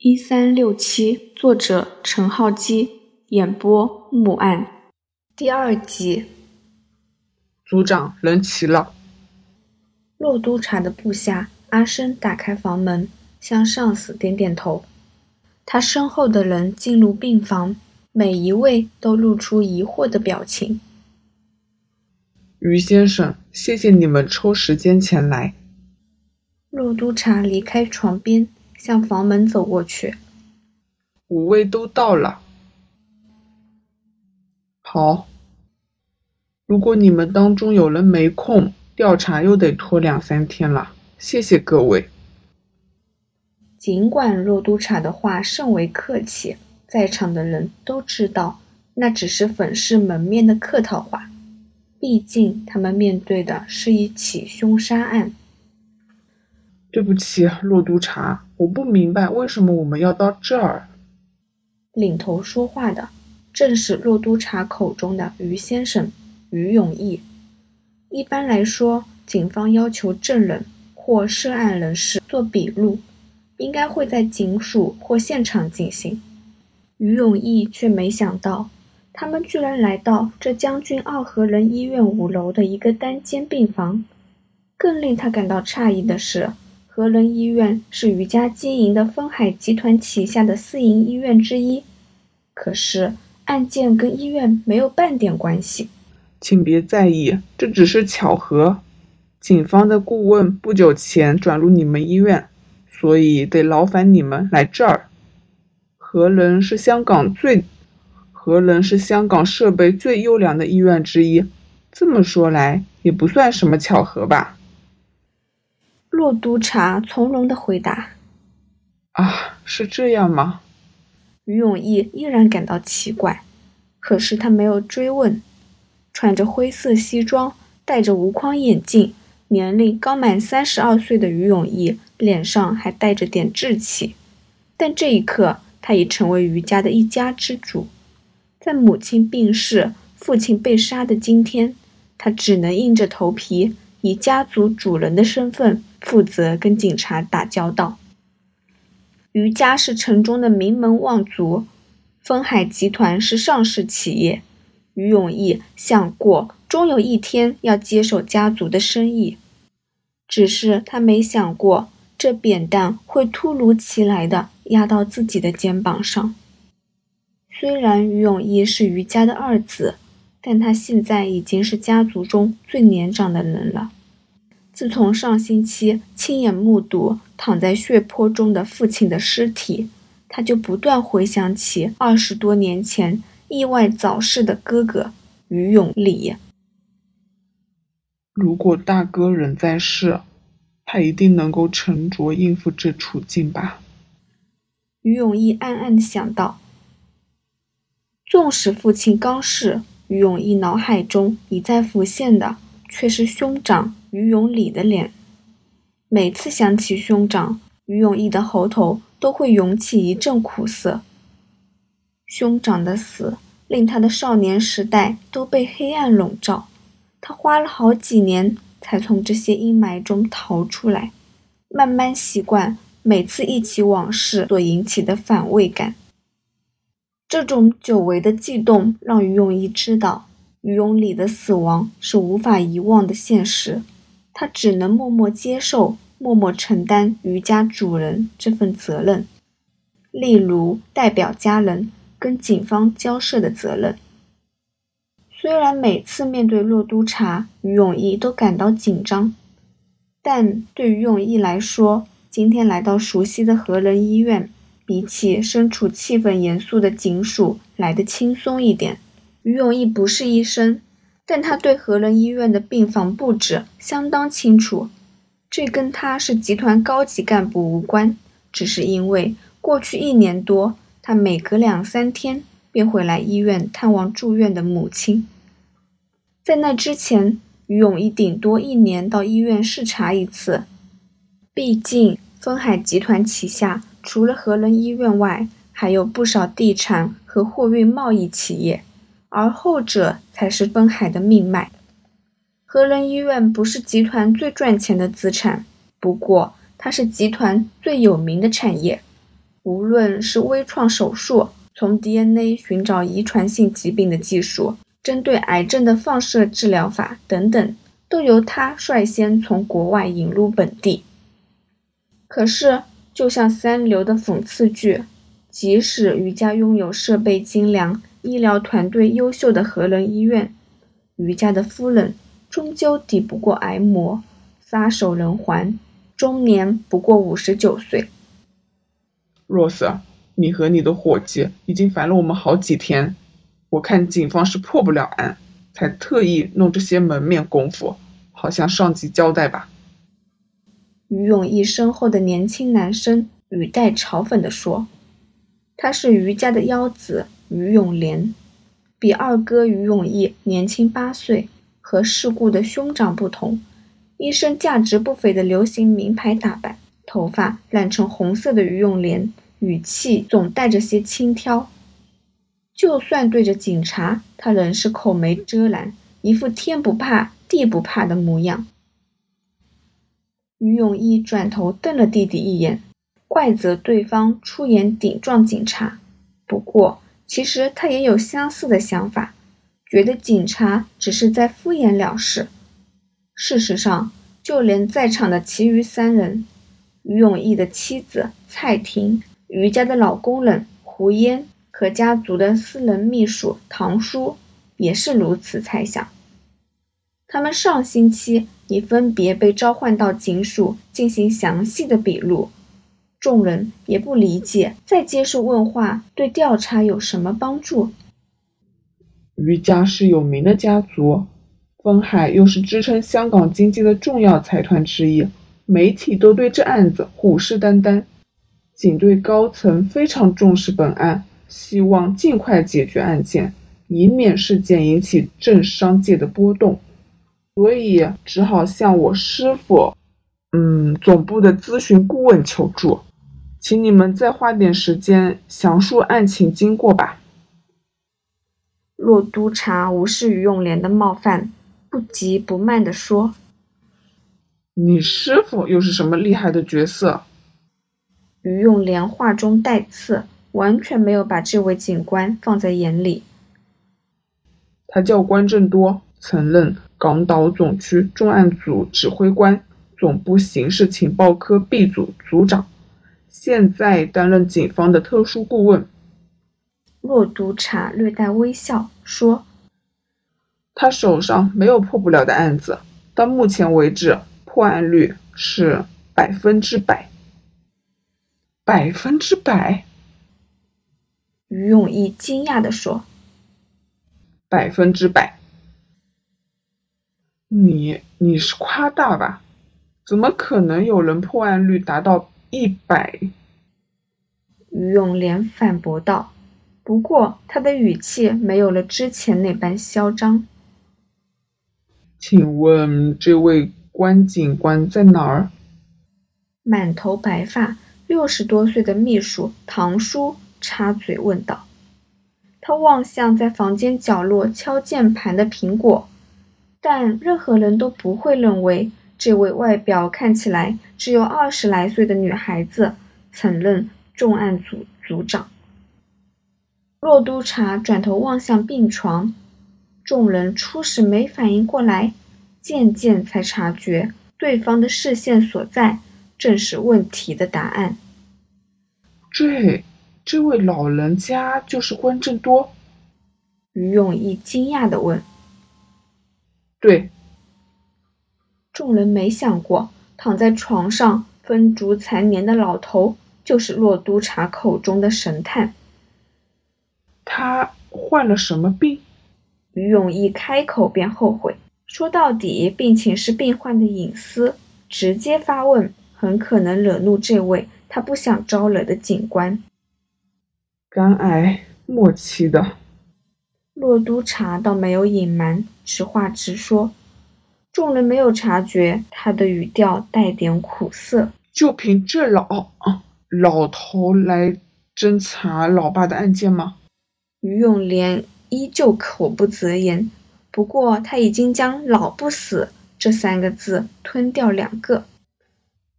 一三六七，作者陈浩基，演播木案，第二集。组长，人齐了。洛督察的部下阿生打开房门，向上司点点头。他身后的人进入病房，每一位都露出疑惑的表情。于先生，谢谢你们抽时间前来。洛督察离开床边。向房门走过去，五位都到了。好，如果你们当中有人没空，调查又得拖两三天了。谢谢各位。尽管洛督察的话甚为客气，在场的人都知道那只是粉饰门面的客套话，毕竟他们面对的是一起凶杀案。对不起，洛督察，我不明白为什么我们要到这儿。领头说话的正是洛督察口中的于先生于永义。一般来说，警方要求证人或涉案人士做笔录，应该会在警署或现场进行。于永义却没想到，他们居然来到这将军澳和仁医院五楼的一个单间病房。更令他感到诧异的是。和仁医院是余家经营的丰海集团旗下的私营医院之一，可是案件跟医院没有半点关系。请别在意，这只是巧合。警方的顾问不久前转入你们医院，所以得劳烦你们来这儿。和仁是香港最，和仁是香港设备最优良的医院之一。这么说来，也不算什么巧合吧。洛督察从容的回答：“啊，是这样吗？”于永义依然感到奇怪，可是他没有追问。穿着灰色西装、戴着无框眼镜、年龄刚满三十二岁的于永义，脸上还带着点稚气。但这一刻，他已成为于家的一家之主。在母亲病逝、父亲被杀的今天，他只能硬着头皮。以家族主人的身份负责跟警察打交道。余家是城中的名门望族，丰海集团是上市企业。于永义想过，终有一天要接手家族的生意，只是他没想过，这扁担会突如其来的压到自己的肩膀上。虽然于永义是余家的二子。但他现在已经是家族中最年长的人了。自从上星期亲眼目睹躺在血泊中的父亲的尸体，他就不断回想起二十多年前意外早逝的哥哥于永礼。如果大哥仍在世，他一定能够沉着应付这处境吧？于永义暗暗地想到。纵使父亲刚逝，于永义脑海中一再浮现的却是兄长于永礼的脸。每次想起兄长，于永义的喉头都会涌起一阵苦涩。兄长的死令他的少年时代都被黑暗笼罩，他花了好几年才从这些阴霾中逃出来，慢慢习惯每次忆起往事所引起的反胃感。这种久违的悸动让于永义知道，于永礼的死亡是无法遗忘的现实，他只能默默接受，默默承担于家主人这份责任，例如代表家人跟警方交涉的责任。虽然每次面对洛督察，于永义都感到紧张，但对于永义来说，今天来到熟悉的和仁医院。比起身处气氛严肃的警署来得轻松一点。于永义不是医生，但他对和仁医院的病房布置相当清楚。这跟他是集团高级干部无关，只是因为过去一年多，他每隔两三天便会来医院探望住院的母亲。在那之前，于永义顶多一年到医院视察一次。毕竟，丰海集团旗下。除了和仁医院外，还有不少地产和货运贸易企业，而后者才是丰海的命脉。和仁医院不是集团最赚钱的资产，不过它是集团最有名的产业。无论是微创手术、从 DNA 寻找遗传性疾病的技术、针对癌症的放射治疗法等等，都由他率先从国外引入本地。可是，就像三流的讽刺剧，即使余家拥有设备精良、医疗团队优秀的和仁医院，余家的夫人终究抵不过癌魔，撒手人寰，终年不过五十九岁。若瑟，你和你的伙计已经烦了我们好几天，我看警方是破不了案，才特意弄这些门面功夫，好向上级交代吧。于永义身后的年轻男生语带嘲讽地说：“他是于家的幺子于永莲，比二哥于永义年轻八岁。和世故的兄长不同，一身价值不菲的流行名牌打扮，头发染成红色的于永莲，语气总带着些轻佻。就算对着警察，他仍是口没遮拦，一副天不怕地不怕的模样。”于永义转头瞪了弟弟一眼，怪责对方出言顶撞警察。不过，其实他也有相似的想法，觉得警察只是在敷衍了事。事实上，就连在场的其余三人——于永义的妻子蔡婷、于家的老工人胡烟和家族的私人秘书唐叔，也是如此猜想。他们上星期已分别被召唤到警署进行详细的笔录，众人也不理解再接受问话对调查有什么帮助。余家是有名的家族，丰海又是支撑香港经济的重要财团之一，媒体都对这案子虎视眈眈。警队高层非常重视本案，希望尽快解决案件，以免事件引起政商界的波动。所以只好向我师傅，嗯，总部的咨询顾问求助，请你们再花点时间详述案情经过吧。洛督察无视于永莲的冒犯，不急不慢地说：“你师傅又是什么厉害的角色？”于永莲话中带刺，完全没有把这位警官放在眼里。他叫关正多，曾任。港岛总区重案组指挥官，总部刑事情报科 B 组组长，现在担任警方的特殊顾问。骆督察略带微笑说：“他手上没有破不了的案子，到目前为止破案率是百分之百。百分之百？”于永义惊讶地说：“百分之百。”你你是夸大吧？怎么可能有人破案率达到一百？于永莲反驳道。不过他的语气没有了之前那般嚣张。请问这位关警官在哪儿？满头白发、六十多岁的秘书唐叔插嘴问道。他望向在房间角落敲键盘的苹果。但任何人都不会认为这位外表看起来只有二十来岁的女孩子曾任重案组组长。洛督察转头望向病床，众人初时没反应过来，渐渐才察觉对方的视线所在正是问题的答案。这这位老人家就是关正多？于永义惊讶地问。对，众人没想过，躺在床上风烛残年的老头就是洛督察口中的神探。他患了什么病？于永义开口便后悔，说到底病情是病患的隐私，直接发问很可能惹怒这位他不想招惹的警官。肝癌末期的。骆督察倒没有隐瞒，直话直说。众人没有察觉他的语调带点苦涩。就凭这老老头来侦查老爸的案件吗？于永莲依旧口不择言，不过他已经将“老不死”这三个字吞掉两个。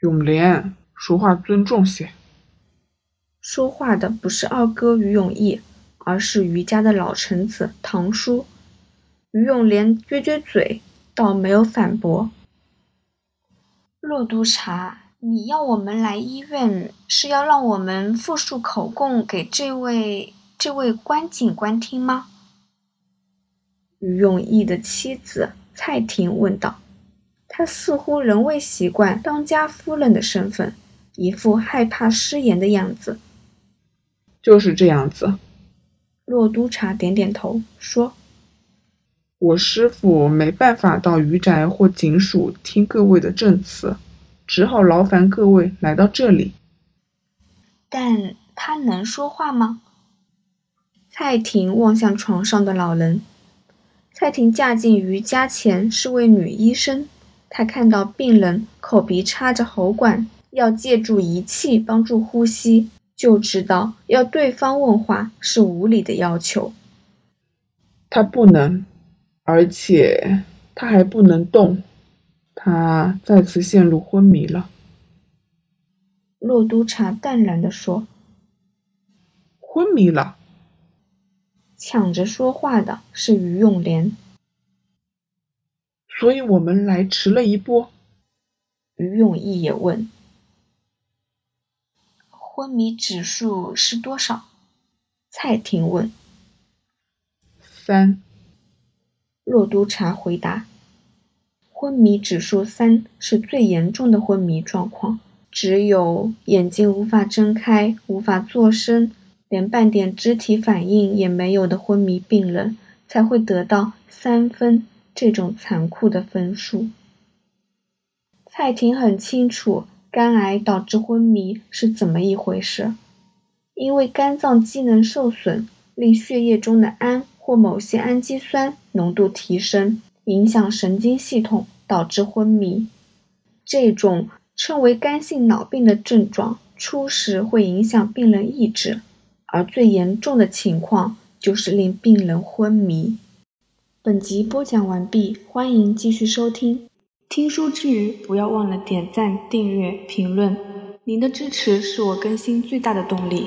永莲，说话尊重些。说话的不是二哥于永义，而是余家的老臣子堂叔。于永莲撅撅嘴，倒没有反驳。骆督察，你要我们来医院，是要让我们复述口供给这位这位关警官听吗？于永义的妻子蔡婷问道。她似乎仍未习惯当家夫人的身份，一副害怕失言的样子。就是这样子。骆督察点点头，说。我师傅没办法到余宅或警署听各位的证词，只好劳烦各位来到这里。但他能说话吗？蔡婷望向床上的老人。蔡婷嫁进余家前是位女医生，她看到病人口鼻插着喉管，要借助仪器帮助呼吸，就知道要对方问话是无理的要求。他不能。而且他还不能动，他再次陷入昏迷了。洛督察淡然地说：“昏迷了。”抢着说话的是于永莲。所以我们来迟了一步。于永义也问：“昏迷指数是多少？”蔡婷问：“三。”骆督察回答：“昏迷指数三是最严重的昏迷状况，只有眼睛无法睁开、无法作声、连半点肢体反应也没有的昏迷病人，才会得到三分这种残酷的分数。”蔡婷很清楚肝癌导致昏迷是怎么一回事，因为肝脏机能受损，令血液中的氨。或某些氨基酸浓度提升，影响神经系统，导致昏迷。这种称为肝性脑病的症状，初时会影响病人意志，而最严重的情况就是令病人昏迷。本集播讲完毕，欢迎继续收听。听书之余，不要忘了点赞、订阅、评论，您的支持是我更新最大的动力。